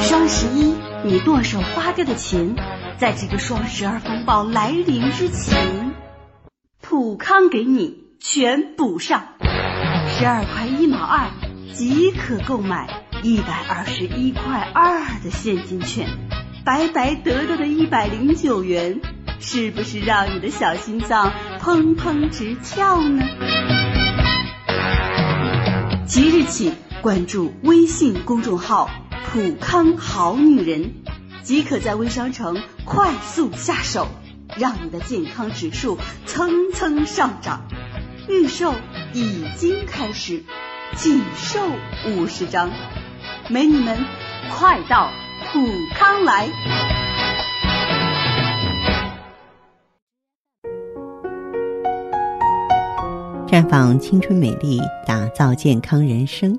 双十一，你剁手花掉的钱，在这个双十二风暴来临之前，普康给你全补上。十二块一毛二即可购买一百二十一块二的现金券，白白得到的一百零九元，是不是让你的小心脏砰砰直跳呢？即日起关注微信公众号“普康好女人”，即可在微商城快速下手，让你的健康指数蹭蹭上涨。预售已经开始，仅售五十张，美女们快到普康来！绽放青春美丽，打造健康人生。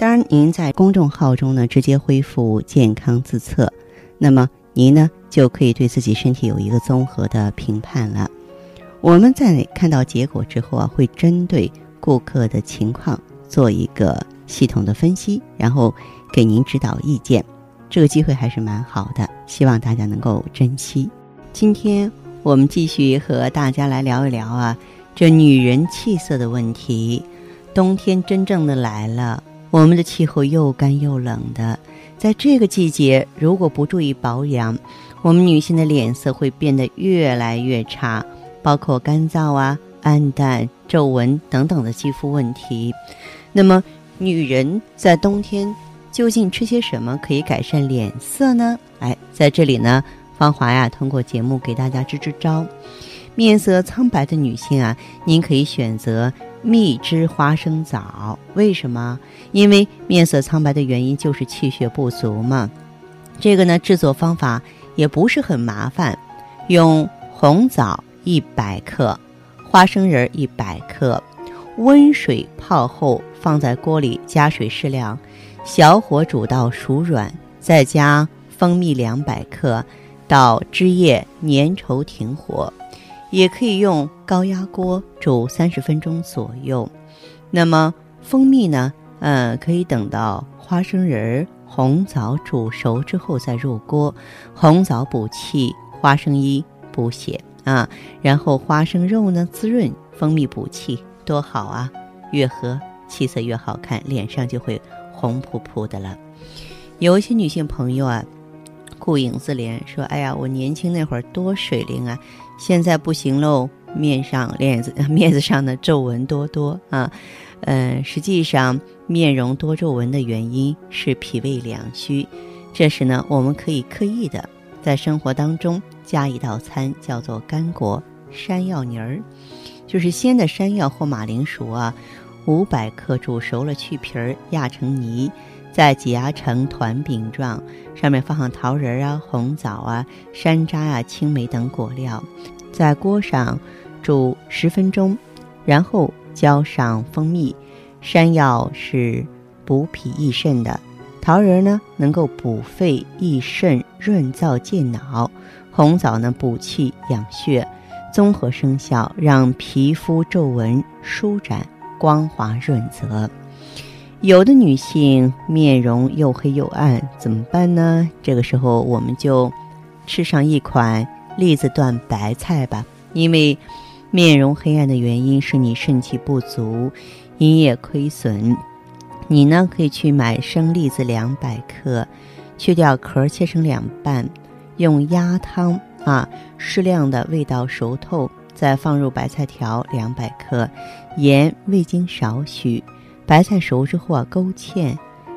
当然，您在公众号中呢直接恢复健康自测，那么您呢就可以对自己身体有一个综合的评判了。我们在看到结果之后啊，会针对顾客的情况做一个系统的分析，然后给您指导意见。这个机会还是蛮好的，希望大家能够珍惜。今天我们继续和大家来聊一聊啊，这女人气色的问题。冬天真正的来了，我们的气候又干又冷的，在这个季节如果不注意保养，我们女性的脸色会变得越来越差。包括干燥啊、暗淡、皱纹等等的肌肤问题。那么，女人在冬天究竟吃些什么可以改善脸色呢？哎，在这里呢，芳华呀，通过节目给大家支支招。面色苍白的女性啊，您可以选择蜜汁花生枣。为什么？因为面色苍白的原因就是气血不足嘛。这个呢，制作方法也不是很麻烦，用红枣。一百克花生仁一百克，温水泡后放在锅里，加水适量，小火煮到熟软，再加蜂蜜两百克，到汁液粘稠停火。也可以用高压锅煮三十分钟左右。那么蜂蜜呢？嗯，可以等到花生仁、红枣煮熟之后再入锅。红枣补气，花生衣补血。啊，然后花生肉呢滋润，蜂蜜补气，多好啊！越喝气色越好看，脸上就会红扑扑的了。有一些女性朋友啊，顾影自怜，说：“哎呀，我年轻那会儿多水灵啊，现在不行喽，面上脸子 面子上的皱纹多多啊。”嗯，实际上面容多皱纹的原因是脾胃两虚，这时呢，我们可以刻意的在生活当中。加一道餐叫做干果山药泥儿，就是鲜的山药或马铃薯啊，五百克煮熟了去皮儿压成泥，再挤压成团饼状，上面放上桃仁啊、红枣啊、山楂啊、青梅等果料，在锅上煮十分钟，然后浇上蜂蜜。山药是补脾益肾的，桃仁呢能够补肺益肾、润燥健脑。红枣呢，补气养血，综合生效，让皮肤皱纹舒展、光滑润泽。有的女性面容又黑又暗，怎么办呢？这个时候我们就吃上一款栗子段白菜吧。因为面容黑暗的原因是你肾气不足、阴液亏损。你呢，可以去买生栗子两百克，去掉壳，切成两半。用鸭汤啊，适量的味道熟透，再放入白菜条两百克，盐、味精少许。白菜熟之后啊，勾芡。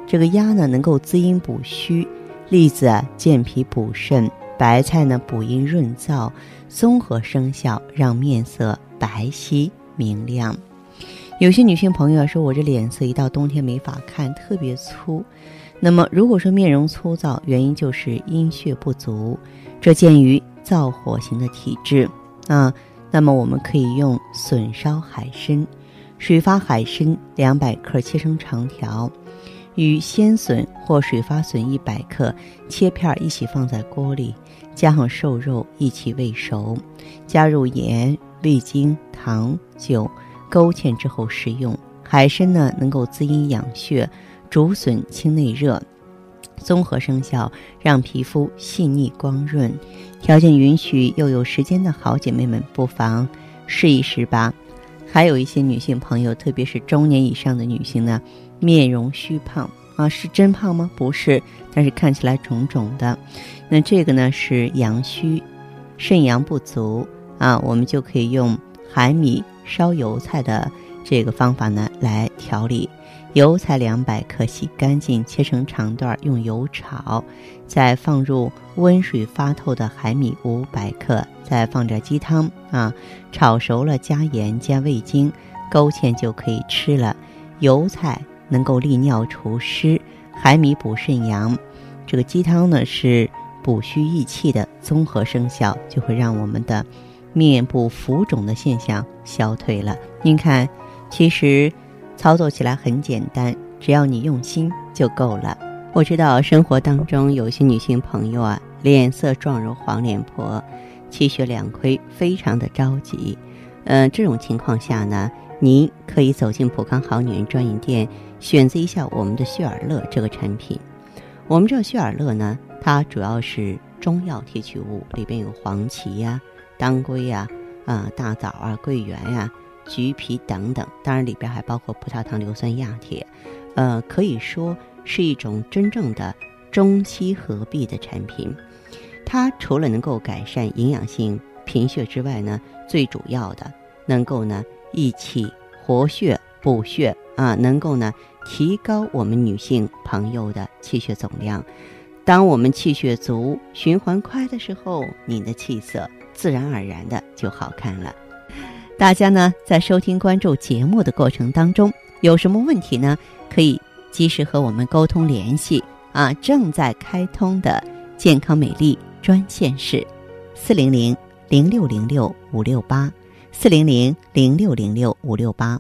这个鸭呢，能够滋阴补虚；栗子啊，健脾补肾；白菜呢，补阴润燥，综合生效，让面色白皙明亮。有些女性朋友说，我这脸色一到冬天没法看，特别粗。那么，如果说面容粗糙，原因就是阴血不足，这见于燥火型的体质啊。那么，我们可以用笋烧海参，水发海参两百克切成长条，与鲜笋或水发笋一百克切片一起放在锅里，加上瘦肉一起煨熟，加入盐、味精、糖、酒，勾芡之后食用。海参呢，能够滋阴养血。竹笋清内热，综合生效，让皮肤细腻光润。条件允许又有时间的好姐妹们，不妨试一试吧。还有一些女性朋友，特别是中年以上的女性呢，面容虚胖啊，是真胖吗？不是，但是看起来肿肿的。那这个呢是阳虚，肾阳不足啊，我们就可以用海米烧油菜的这个方法呢来调理。油菜两百克，洗干净，切成长段，用油炒，再放入温水发透的海米五百克，再放点鸡汤啊，炒熟了加盐加味精，勾芡就可以吃了。油菜能够利尿除湿，海米补肾阳，这个鸡汤呢是补虚益气的综合生效，就会让我们的面部浮肿的现象消退了。您看，其实。操作起来很简单，只要你用心就够了。我知道生活当中有些女性朋友啊，脸色状如黄脸婆，气血两亏，非常的着急。嗯，这种情况下呢，您可以走进普康好女人专营店，选择一下我们的血尔乐这个产品。我们这个血尔乐呢，它主要是中药提取物，里边有黄芪呀、当归呀、啊大枣啊、桂圆呀。橘皮等等，当然里边还包括葡萄糖硫酸亚铁，呃，可以说是一种真正的中西合璧的产品。它除了能够改善营养性贫血之外呢，最主要的能够呢益气活血补血啊，能够呢提高我们女性朋友的气血总量。当我们气血足、循环快的时候，你的气色自然而然的就好看了。大家呢，在收听关注节目的过程当中，有什么问题呢？可以及时和我们沟通联系啊！正在开通的健康美丽专线是四零零零六零六五六八四零零零六零六五六八。